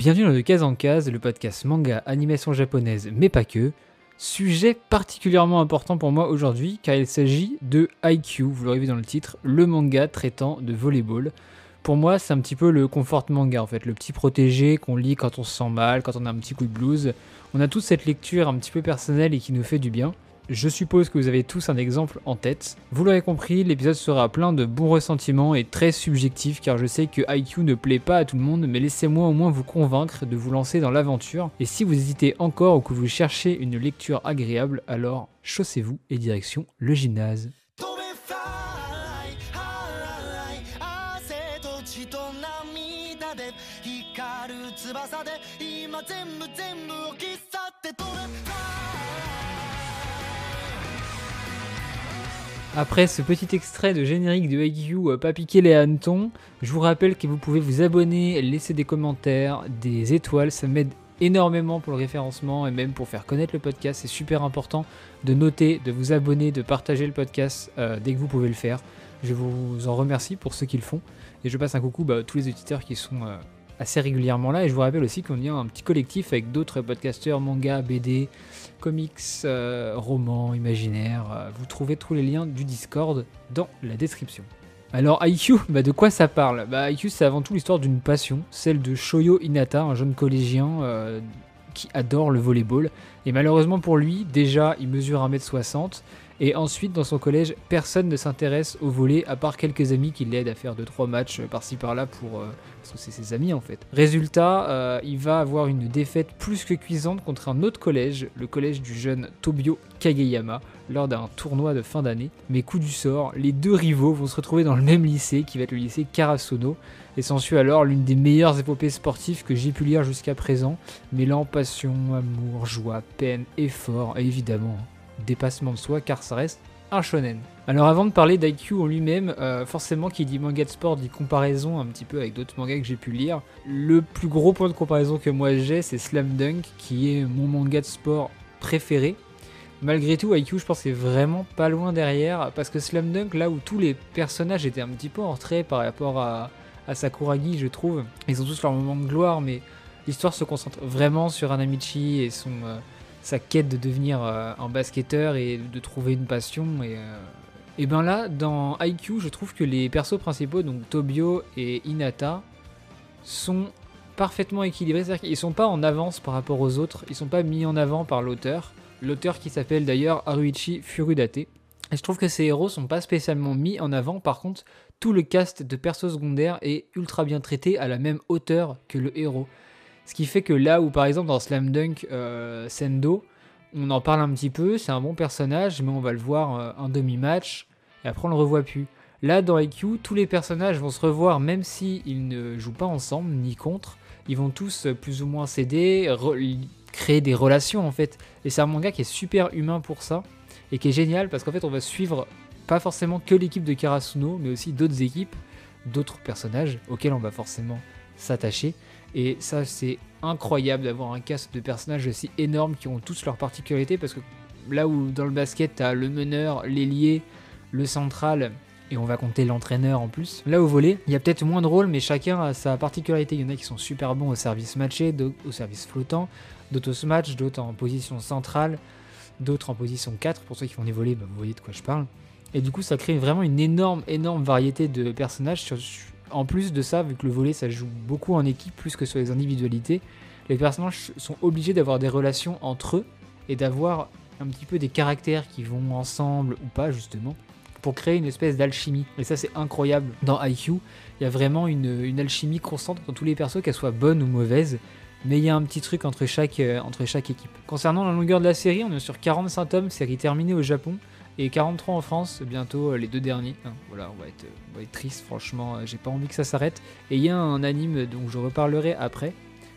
Bienvenue dans le Case en Case, le podcast manga animation japonaise, mais pas que. Sujet particulièrement important pour moi aujourd'hui car il s'agit de IQ, vous l'aurez vu dans le titre, le manga traitant de volleyball. Pour moi, c'est un petit peu le confort manga en fait, le petit protégé qu'on lit quand on se sent mal, quand on a un petit coup de blues. On a toute cette lecture un petit peu personnelle et qui nous fait du bien. Je suppose que vous avez tous un exemple en tête. Vous l'aurez compris, l'épisode sera plein de bons ressentiments et très subjectif car je sais que IQ ne plaît pas à tout le monde, mais laissez-moi au moins vous convaincre de vous lancer dans l'aventure. Et si vous hésitez encore ou que vous cherchez une lecture agréable, alors chaussez-vous et direction le gymnase. Après ce petit extrait de générique de IQ euh, pas piquer les hannetons, je vous rappelle que vous pouvez vous abonner, laisser des commentaires, des étoiles, ça m'aide énormément pour le référencement et même pour faire connaître le podcast. C'est super important de noter, de vous abonner, de partager le podcast euh, dès que vous pouvez le faire. Je vous en remercie pour ceux qui le font. Et je passe un coucou bah, à tous les auditeurs qui sont euh, assez régulièrement là. Et je vous rappelle aussi qu'on est un petit collectif avec d'autres podcasteurs, manga, BD, comics, euh, romans, imaginaires. Euh, vous trouvez tous les liens du Discord dans la description. Alors IQ, bah de quoi ça parle? Bah IQ c'est avant tout l'histoire d'une passion, celle de Shoyo Inata, un jeune collégien euh, qui adore le volleyball. Et malheureusement pour lui, déjà il mesure 1m60 et ensuite dans son collège, personne ne s'intéresse au volley à part quelques amis qui l'aident à faire 2-3 matchs euh, par-ci par-là pour... euh, parce que c'est ses amis en fait. Résultat, euh, il va avoir une défaite plus que cuisante contre un autre collège, le collège du jeune Tobio Kageyama, lors d'un tournoi de fin d'année. Mais coup du sort, les deux rivaux vont se retrouver dans le même lycée, qui va être le lycée Karasuno, et s'ensuit alors l'une des meilleures épopées sportives que j'ai pu lire jusqu'à présent, mêlant passion, amour, joie, peine, effort, évidemment dépassement de soi, car ça reste un shonen. Alors avant de parler d'IQ en lui-même, euh, forcément qui dit manga de sport dit comparaison un petit peu avec d'autres mangas que j'ai pu lire. Le plus gros point de comparaison que moi j'ai, c'est Slam Dunk, qui est mon manga de sport préféré. Malgré tout, IQ, je pense, c'est vraiment pas loin derrière, parce que Slam Dunk, là où tous les personnages étaient un petit peu en retrait par rapport à, à Sakuragi, je trouve, ils ont tous leur moment de gloire, mais l'histoire se concentre vraiment sur Anamichi et son, euh, sa quête de devenir euh, un basketteur et de trouver une passion. Et, euh, et ben là, dans IQ, je trouve que les persos principaux, donc Tobio et Hinata, sont parfaitement équilibrés. C'est-à-dire qu'ils sont pas en avance par rapport aux autres, ils sont pas mis en avant par l'auteur. L'auteur qui s'appelle d'ailleurs Haruichi Furudate. Et je trouve que ces héros sont pas spécialement mis en avant. Par contre, tout le cast de persos secondaires est ultra bien traité à la même hauteur que le héros. Ce qui fait que là où par exemple dans Slam Dunk euh, Sendo, on en parle un petit peu, c'est un bon personnage, mais on va le voir euh, un demi-match, et après on le revoit plus. Là dans IQ, tous les personnages vont se revoir même si ils ne jouent pas ensemble ni contre. Ils vont tous euh, plus ou moins s'aider, créer des relations en fait. Et c'est un manga qui est super humain pour ça et qui est génial parce qu'en fait on va suivre pas forcément que l'équipe de Karasuno, mais aussi d'autres équipes, d'autres personnages auxquels on va forcément s'attacher. Et ça, c'est incroyable d'avoir un cast de personnages aussi énormes qui ont tous leurs particularités parce que là où dans le basket, t'as le meneur, l'ailier, le central et on va compter l'entraîneur en plus. Là au volet, il y a peut-être moins de rôles, mais chacun a sa particularité. Il y en a qui sont super bons au service matché, au service flottant, d'autres au smash, d'autres en position centrale, d'autres en position 4. Pour ceux qui font des volets, bah, vous voyez de quoi je parle. Et du coup, ça crée vraiment une énorme, énorme variété de personnages. Sur- En plus de ça, vu que le volet, ça joue beaucoup en équipe plus que sur les individualités, les personnages sont obligés d'avoir des relations entre eux et d'avoir un petit peu des caractères qui vont ensemble ou pas, justement, pour créer une espèce d'alchimie. Et ça, c'est incroyable. Dans IQ, il y a vraiment une, alchimie constante dans tous les persos, qu'elles soient bonnes ou mauvaises. Mais il y a un petit truc entre chaque, euh, entre chaque équipe. Concernant la longueur de la série, on est sur 45 tomes, série terminée au Japon, et 43 en France, bientôt euh, les deux derniers. Hein, voilà, on va être, on va être triste, franchement, euh, j'ai pas envie que ça s'arrête. Et il y a un anime dont je reparlerai après.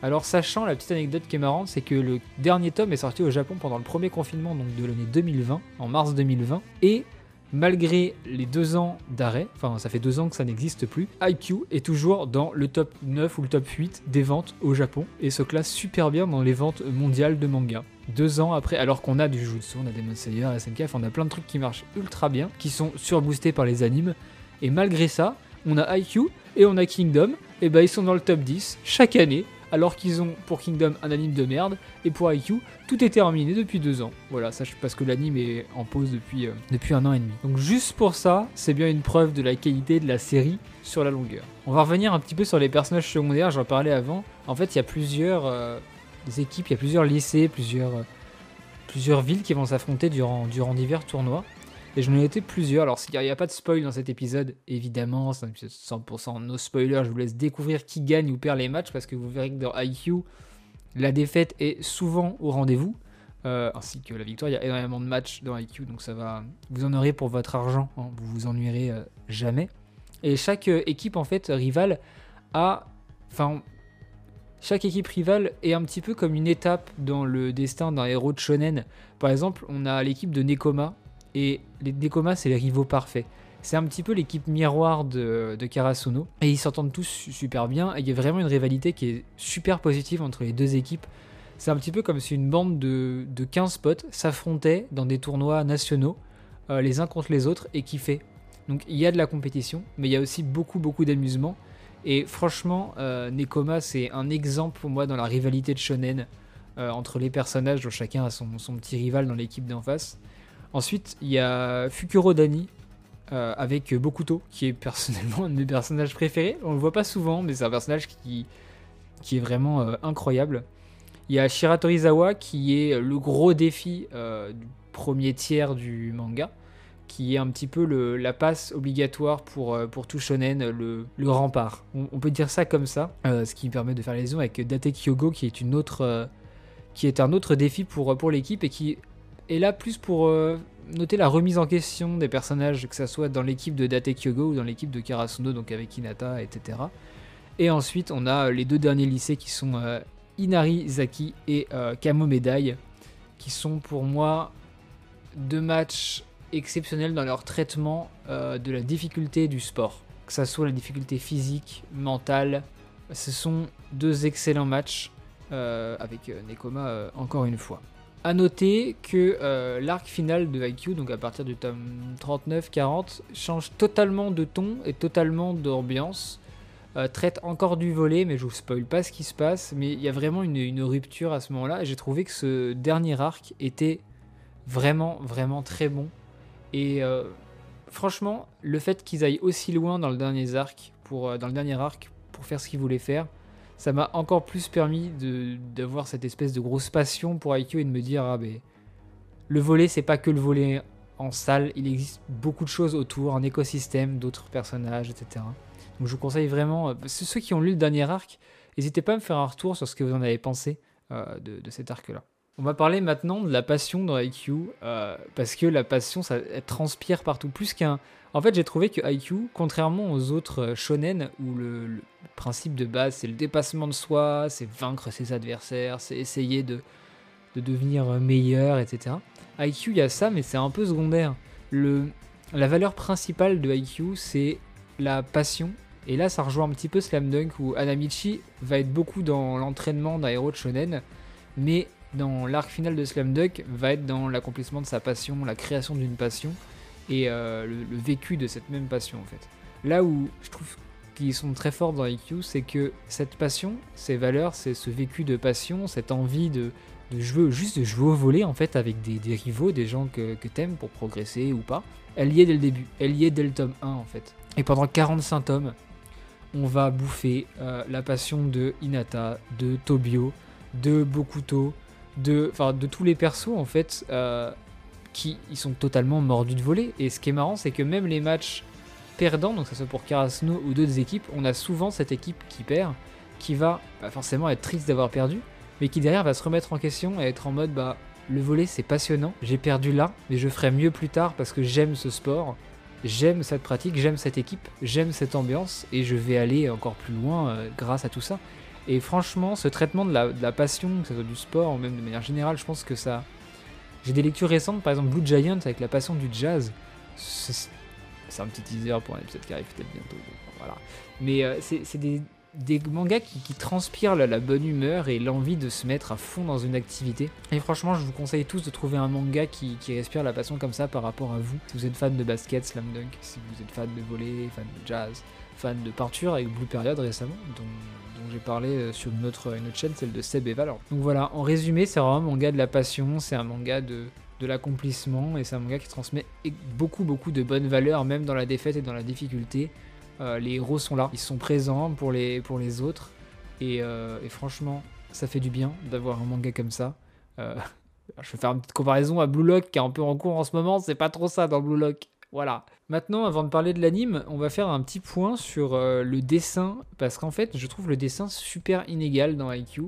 Alors, sachant la petite anecdote qui est marrante, c'est que le dernier tome est sorti au Japon pendant le premier confinement donc de l'année 2020, en mars 2020, et malgré les deux ans d'arrêt, enfin ça fait deux ans que ça n'existe plus, IQ est toujours dans le top 9 ou le top 8 des ventes au Japon et se classe super bien dans les ventes mondiales de manga. Deux ans après, alors qu'on a du Jutsu, on a Demon Slayer, SNKF, on a plein de trucs qui marchent ultra bien, qui sont surboostés par les animes, et malgré ça, on a IQ et on a Kingdom, et ben ils sont dans le top 10 chaque année, alors qu'ils ont pour Kingdom un anime de merde, et pour IQ, tout est terminé depuis deux ans. Voilà, ça parce que l'anime est en pause depuis, euh, depuis un an et demi. Donc juste pour ça, c'est bien une preuve de la qualité de la série sur la longueur. On va revenir un petit peu sur les personnages secondaires, j'en parlais avant. En fait, il y a plusieurs euh, équipes, il y a plusieurs lycées, plusieurs, euh, plusieurs villes qui vont s'affronter durant, durant divers tournois. Et j'en ai été plusieurs. Alors, s'il n'y a, pas de spoil dans cet épisode, évidemment, c'est un épisode 100% no spoiler. Je vous laisse découvrir qui gagne ou perd les matchs parce que vous verrez que dans IQ, la défaite est souvent au rendez-vous. Euh, ainsi que la victoire. Il y a énormément de matchs dans IQ, donc ça va. Vous en aurez pour votre argent. Hein. vous vous ennuierez euh, jamais. Et chaque euh, équipe, en fait, rivale a. Enfin. Chaque équipe rivale est un petit peu comme une étape dans le destin d'un héros de shonen. Par exemple, on a l'équipe de Nekoma et les Nekoma, c'est les rivaux parfaits. C'est un petit peu l'équipe miroir de, de, Karasuno. Et ils s'entendent tous super bien. Et il y a vraiment une rivalité qui est super positive entre les deux équipes. C'est un petit peu comme si une bande de, de 15 potes s'affrontait dans des tournois nationaux, euh, les uns contre les autres, et kiffaient. Donc il y a de la compétition, mais il y a aussi beaucoup, beaucoup d'amusement. Et franchement, euh, Nekoma, c'est un exemple pour moi dans la rivalité de shonen euh, entre les personnages, dont chacun a son, son petit rival dans l'équipe d'en face. Ensuite, il y a Fukuro Dani euh, avec Bokuto, qui est personnellement un de mes personnages préférés. On le voit pas souvent, mais c'est un personnage qui, est vraiment euh, incroyable. Il y a Shiratorizawa qui est le gros défi euh, du premier tiers du manga, qui est un petit peu le, la passe obligatoire pour, pour tout shonen, le, rempart. On, peut dire ça comme ça, ce qui permet de faire les liaisons avec Date Kyogo, qui est, un autre défi pour l'équipe et qui et là, plus pour euh, noter la remise en question des personnages, que ce soit dans l'équipe de Date Kyogo ou dans l'équipe de Karasuno, donc avec Hinata, etc. Et ensuite, on a les deux derniers lycées qui sont euh, Inari Zaki et euh, Kamo Medai, qui sont pour moi deux matchs exceptionnels dans leur traitement de la difficulté du sport. Que ce soit la difficulté physique, mentale, ce sont deux excellents matchs avec Nekoma encore une fois. A noter que euh, l'arc final de IQ, donc à partir du tome 39-40, change totalement de ton et totalement d'ambiance. Euh, traite encore du volet, mais je vous spoil pas ce qui se passe. Mais il y a vraiment une, rupture à ce moment-là. J'ai trouvé que ce dernier arc était vraiment, vraiment très bon. Et euh, franchement, le fait qu'ils aillent aussi loin dans le dans le dernier arc, pour faire ce qu'ils voulaient faire, ça m'a encore plus permis d'avoir cette espèce de grosse passion pour IQ et de me dire ah ben le volet c'est pas que le volet en salle, il existe beaucoup de choses autour, un écosystème, d'autres personnages, etc. Donc je vous conseille vraiment, euh, ceux qui ont lu le dernier arc, n'hésitez pas à me faire un retour sur ce que vous en avez pensé euh, de, cet arc-là. On va parler maintenant de la passion dans IQ, euh, parce que la passion, ça transpire partout, plus qu'un en fait, j'ai trouvé que IQ, contrairement aux autres shonen, où le, principe de base c'est le dépassement de soi, c'est vaincre ses adversaires, c'est essayer de, devenir meilleur, etc. IQ, il y a ça, mais c'est un peu secondaire. La valeur principale de IQ, c'est la passion. Et là, ça rejoint un petit peu Slam Dunk, où Anamichi va être beaucoup dans l'entraînement d'un héros de shonen, mais dans l'arc final de Slam Dunk, va être dans l'accomplissement de sa passion, la création d'une passion et euh, le, vécu de cette même passion en fait. Là où je trouve qu'ils sont très forts dans IQ, c'est que cette passion, ces valeurs, c'est ce vécu de passion, cette envie de, de jouer, juste de jouer au volet en fait avec des, rivaux, des gens que, que t'aimes pour progresser ou pas. Elle y est dès le début, elle y est dès le tome 1 en fait. Et pendant 45 tomes, on va bouffer euh, la passion de Hinata, de Tobio, de Bokuto, de, de tous les persos en fait. Euh, qui ils sont totalement mordus de voler. Et ce qui est marrant, c'est que même les matchs perdants, donc ce soit pour Karasuno ou d'autres équipes, on a souvent cette équipe qui perd, qui va bah, forcément être triste d'avoir perdu, mais qui derrière va se remettre en question et être en mode bah le volet c'est passionnant, j'ai perdu là, mais je ferai mieux plus tard parce que j'aime ce sport, j'aime cette pratique, j'aime cette équipe, j'aime cette ambiance et je vais aller encore plus loin euh, grâce à tout ça. Et franchement, ce traitement de la, passion, que ce soit du sport ou même de manière générale, je pense que ça, j'ai des lectures récentes, par exemple Blue Giant avec la passion du jazz. C'est un petit teaser pour un épisode qui arrive peut-être bientôt. voilà. Mais euh, c'est des, mangas qui, transpirent la, bonne humeur et l'envie de se mettre à fond dans une activité. Et franchement, je vous conseille tous de trouver un manga qui, respire la passion comme ça par rapport à vous. Si vous êtes fan de basket, slam dunk, si vous êtes fan de volley, fan de jazz, fan de peinture avec Blue Period récemment, j'ai parlé euh, sur une autre, une autre chaîne, celle de Seb et Valor. Donc voilà, en résumé, c'est vraiment un manga de la passion, c'est un manga de, de l'accomplissement et c'est un manga qui transmet e- beaucoup beaucoup de bonnes valeurs, même dans la défaite et dans la difficulté. Euh, les héros sont là, ils sont présents pour les, pour les autres et, euh, franchement, ça fait du bien d'avoir un manga comme ça. Je vais faire une petite comparaison à Blue Lock qui est un peu en cours en ce moment, c'est pas trop ça dans Blue Lock. Voilà. Maintenant, avant de parler de l'anime, on va faire un petit point sur euh, le dessin, parce qu'en fait, je trouve le dessin super inégal dans IQ,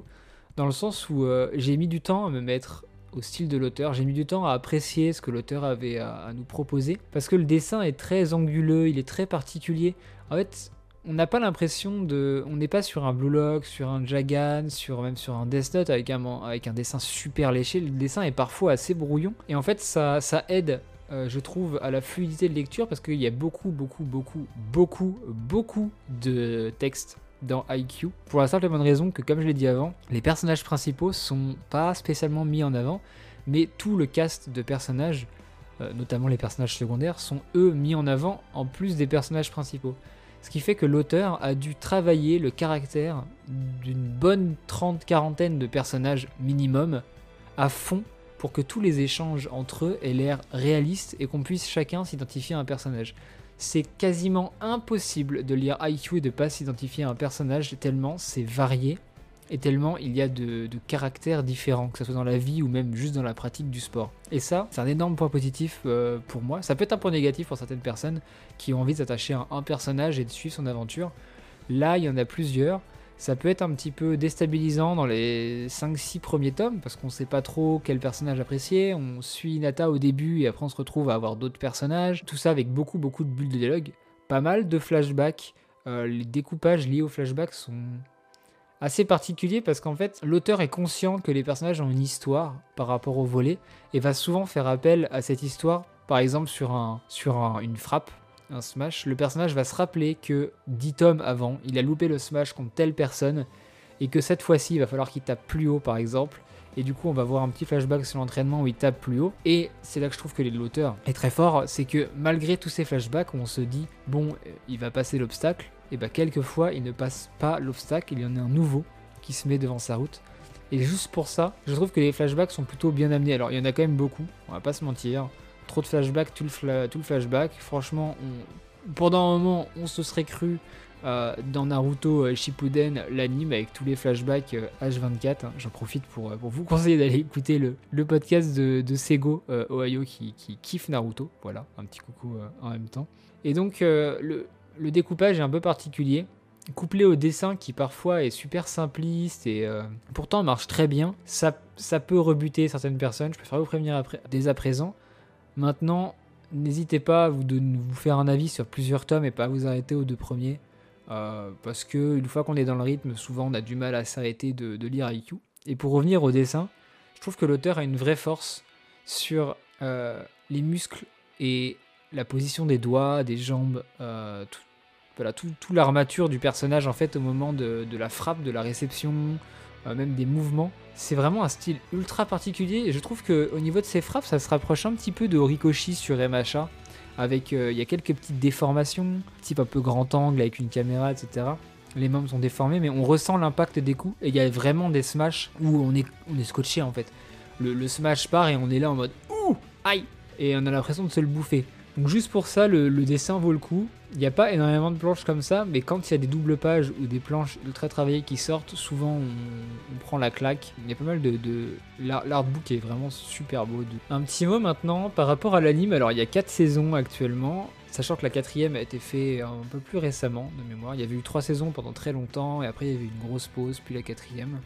dans le sens où euh, j'ai mis du temps à me mettre au style de l'auteur, j'ai mis du temps à apprécier ce que l'auteur avait à, nous proposer, parce que le dessin est très anguleux, il est très particulier. En fait, on n'a pas l'impression de. On n'est pas sur un Blue Lock, sur un Jagan, sur, même sur un Death Note avec un, avec un dessin super léché. Le dessin est parfois assez brouillon. Et en fait, ça, ça aide, euh, je trouve, à la fluidité de lecture parce qu'il y a beaucoup, beaucoup, beaucoup, beaucoup, beaucoup de textes dans IQ. Pour la simple et bonne raison que, comme je l'ai dit avant, les personnages principaux sont pas spécialement mis en avant, mais tout le cast de personnages, euh, notamment les personnages secondaires, sont eux mis en avant en plus des personnages principaux. Ce qui fait que l'auteur a dû travailler le caractère d'une bonne trente quarantaine de personnages minimum à fond pour que tous les échanges entre eux aient l'air réalistes et qu'on puisse chacun s'identifier à un personnage. C'est quasiment impossible de lire IQ et de pas s'identifier à un personnage tellement c'est varié et tellement il y a de, caractères différents, que ce soit dans la vie ou même juste dans la pratique du sport. Et ça, c'est un énorme point positif euh, pour moi. Ça peut être un point négatif pour certaines personnes qui ont envie de s'attacher à un personnage et de suivre son aventure. Là, il y en a plusieurs. Ça peut être un petit peu déstabilisant dans les 5-6 premiers tomes parce qu'on sait pas trop quel personnage apprécier. On suit Nata au début et après on se retrouve à avoir d'autres personnages. Tout ça avec beaucoup beaucoup de bulles de dialogue. Pas mal de flashbacks. Euh, les découpages liés aux flashbacks sont assez particuliers parce qu'en fait l'auteur est conscient que les personnages ont une histoire par rapport au volet et va souvent faire appel à cette histoire. Par exemple sur, un, sur un- une frappe un smash, le personnage va se rappeler que 10 tomes avant, il a loupé le smash contre telle personne et que cette fois-ci, il va falloir qu'il tape plus haut par exemple. Et du coup, on va voir un petit flashback sur l'entraînement où il tape plus haut. Et c'est là que je trouve que l'auteur est très fort, c'est que malgré tous ces flashbacks, on se dit, bon, euh, il va passer l'obstacle, et bah quelquefois, il ne passe pas l'obstacle, il y en a un nouveau qui se met devant sa route. Et juste pour ça, je trouve que les flashbacks sont plutôt bien amenés. Alors, il y en a quand même beaucoup, on va pas se mentir trop de flashbacks, tout le, flashback. Franchement, on- pendant un moment, on se serait cru euh, dans Naruto euh, Shippuden, l'anime, avec tous les flashbacks euh, H24. hein. J'en profite pour, euh, vous conseiller d'aller écouter le, podcast de, Sego euh, Ohio qui, kiffe Naruto. Voilà, un petit coucou euh, en même temps. Et donc, euh, le, découpage est un peu particulier. Couplé au dessin qui parfois est super simpliste et euh, pourtant marche très bien, ça, peut rebuter certaines personnes. Je préfère vous prévenir dès à présent. Maintenant, n'hésitez pas à vous, faire un avis sur plusieurs tomes et pas à vous arrêter aux deux premiers. euh, parce que une fois qu'on est dans le rythme, souvent on a du mal à s'arrêter de, lire IQ. Et pour revenir au dessin, je trouve que l'auteur a une vraie force sur euh, les muscles et la position des doigts, des jambes, euh, tout, voilà, tout, l'armature du personnage en fait au moment de, la frappe, de la réception, même des mouvements. C'est vraiment un style ultra particulier et je trouve que au niveau de ses frappes, ça se rapproche un petit peu de Horikoshi sur MHA. Avec, euh, il y a quelques petites déformations, type un peu grand angle avec une caméra, etc. Les membres sont déformés, mais on ressent l'impact des coups. Et il y a vraiment des smash où on est, on est scotché en fait. Le, le smash part et on est là en mode ouh, aïe, et on a l'impression de se le bouffer. Donc juste pour ça, le, dessin vaut le coup. Il n'y a pas énormément de planches comme ça, mais quand il y a des doubles pages ou des planches ultra travaillées qui sortent, souvent on, prend la claque. Il y a pas mal de... de... l'art- L'artbook est vraiment super beau. Un petit mot maintenant par rapport à l'anime. Alors il y a 4 saisons actuellement, sachant que la quatrième a été faite un peu plus récemment de mémoire. Il y avait eu 3 saisons pendant très longtemps, et après il y avait eu une grosse pause, puis la quatrième.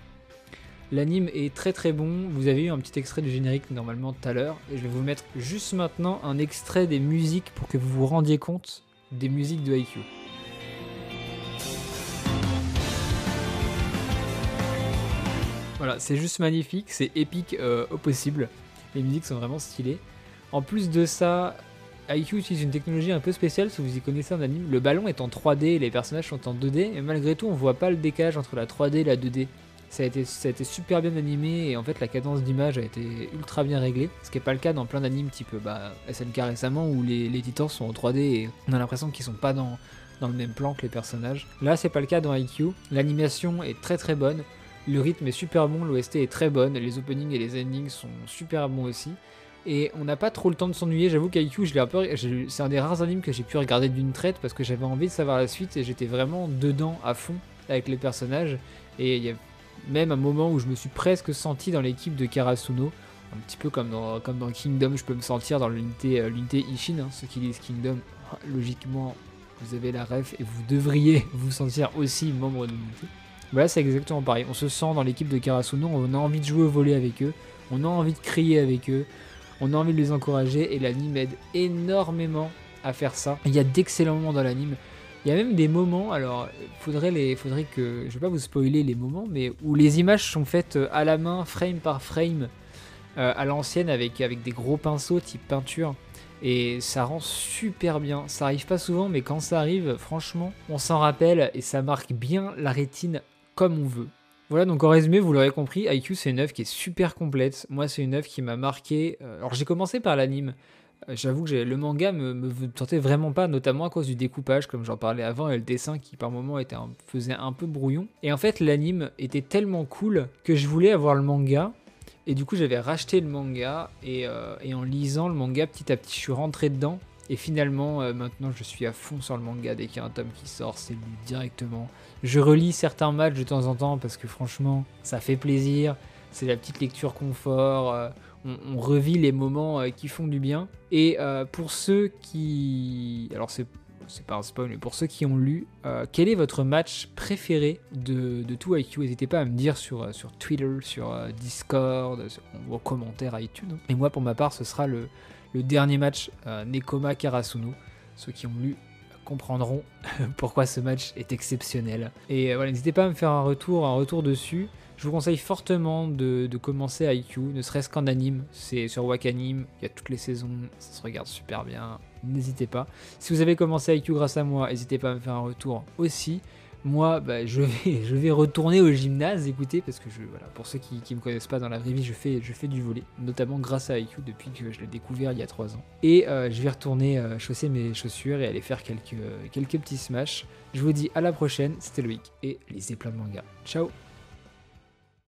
L'anime est très très bon. Vous avez eu un petit extrait du générique normalement tout à l'heure. Et je vais vous mettre juste maintenant un extrait des musiques pour que vous vous rendiez compte des musiques de IQ. Voilà, c'est juste magnifique, c'est épique euh, au possible. Les musiques sont vraiment stylées. En plus de ça, IQ utilise une technologie un peu spéciale, si vous y connaissez en anime. Le ballon est en 3D et les personnages sont en 2D, et malgré tout, on voit pas le décalage entre la 3D et la 2D. Ça a, été, super bien animé et en fait la cadence d'image a été ultra bien réglée, ce qui n'est pas le cas dans plein d'animes type bah, SNK récemment où les, les titans sont en 3D et on a l'impression qu'ils sont pas dans, le même plan que les personnages. Là, c'est pas le cas dans IQ. L'animation est très très bonne, le rythme est super bon, l'OST est très bonne, les openings et les endings sont super bons aussi. Et on n'a pas trop le temps de s'ennuyer. J'avoue qu'IQ, c'est un des rares animes que j'ai pu regarder d'une traite parce que j'avais envie de savoir la suite et j'étais vraiment dedans à fond avec les personnages. Et même un moment où je me suis presque senti dans l'équipe de Karasuno, un petit peu comme dans, Kingdom, je peux me sentir dans l'unité euh, Ishin, hein, ceux qui lisent Kingdom. Logiquement, vous avez la ref et vous devriez vous sentir aussi membre de l'unité. Voilà, c'est exactement pareil. On se sent dans l'équipe de Karasuno, on a envie de jouer au volet avec eux, on a envie de crier avec eux, on a envie de les encourager et l'anime aide énormément à faire ça. Il y a d'excellents moments dans l'anime. Il y a même des moments, alors faudrait, les, faudrait que, je vais pas vous spoiler les moments, mais où les images sont faites euh, à la main, frame par frame, euh, à l'ancienne avec, avec des gros pinceaux type peinture. Et ça rend super bien. Ça arrive pas souvent, mais quand ça arrive, franchement, on s'en rappelle et ça marque bien la rétine comme on veut. Voilà, donc en résumé, vous l'aurez compris, IQ c'est une œuvre qui est super complète. Moi, c'est une œuvre qui m'a marqué. Euh, alors, j'ai commencé par l'anime. Euh, j'avoue que le manga me, me tentait vraiment pas, notamment à cause du découpage, comme j'en parlais avant, et le dessin qui par moments était faisait un peu brouillon. Et en fait, l'anime était tellement cool que je voulais avoir le manga. Et du coup, j'avais racheté le manga, et, euh, en lisant le manga, petit à petit, je suis rentré dedans. Et finalement, maintenant, je suis à fond sur le manga. Dès qu'il y a un tome qui sort, c'est lu directement. Je relis certains matchs de temps en temps parce que franchement, ça fait plaisir. C'est la petite lecture confort. Euh, on, revit les moments euh, qui font du bien. Et euh, pour ceux qui. Alors, c'est c'est pas un spoil, mais pour ceux qui ont lu, quel est votre match préféré de, de tout IQ N'hésitez pas à me dire sur, sur Twitter, sur Discord, sur vos commentaires iTunes. Et moi, pour ma part, ce sera le, le dernier match Nekoma Karasuno. Ceux qui ont lu comprendront pourquoi ce match est exceptionnel. Et euh, voilà, n'hésitez pas à me faire un retour, un retour dessus. Je vous conseille fortement de, commencer IQ, ne serait-ce qu'en anime. C'est sur Wakanim, il y a toutes les saisons, ça se regarde super bien. N'hésitez pas. Si vous avez commencé IQ grâce à moi, n'hésitez pas à me faire un retour aussi moi, bah, je, vais, retourner au gymnase, écoutez, parce que pour ceux qui ne me connaissent pas dans la vraie vie, je fais, je fais du volet, notamment grâce à IQ depuis que je l'ai découvert il y a 3 ans. Et euh, je vais retourner euh, chausser mes chaussures et aller faire quelques, quelques petits smash. Je vous dis à la prochaine, c'était Loïc et lisez plein de mangas. Ciao